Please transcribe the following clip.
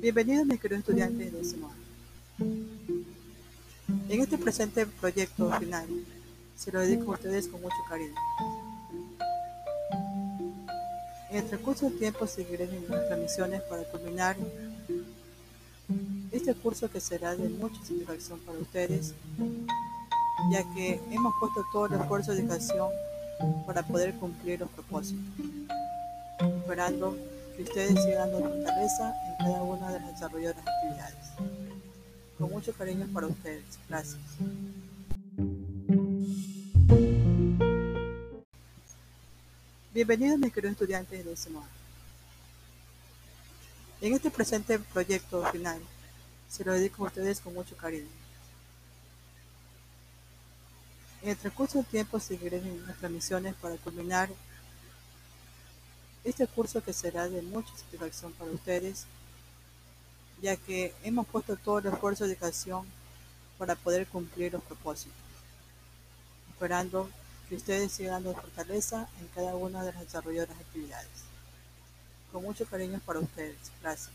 Bienvenidos mis queridos estudiantes de décimo año. En este presente proyecto final se lo dedico a ustedes con mucho cariño. En el transcurso del tiempo seguiré mis transmisiones para culminar este curso que será de mucha satisfacción para ustedes, ya que hemos puesto todo el esfuerzo de educación para poder cumplir los propósitos, esperando ustedes sigan dando fortaleza en cada una de las desarrolladoras actividades. Con mucho cariño para ustedes. Gracias. Bienvenidos mis queridos estudiantes de décimo año. En este presente proyecto final se lo dedico a ustedes con mucho cariño. En el transcurso del tiempo seguiré mis transmisiones para culminar este curso que será de mucha satisfacción para ustedes, ya que hemos puesto todo el esfuerzo de educación para poder cumplir los propósitos, esperando que ustedes sigan dando fortaleza en cada una de las desarrolladoras actividades. Con mucho cariño para ustedes. Gracias.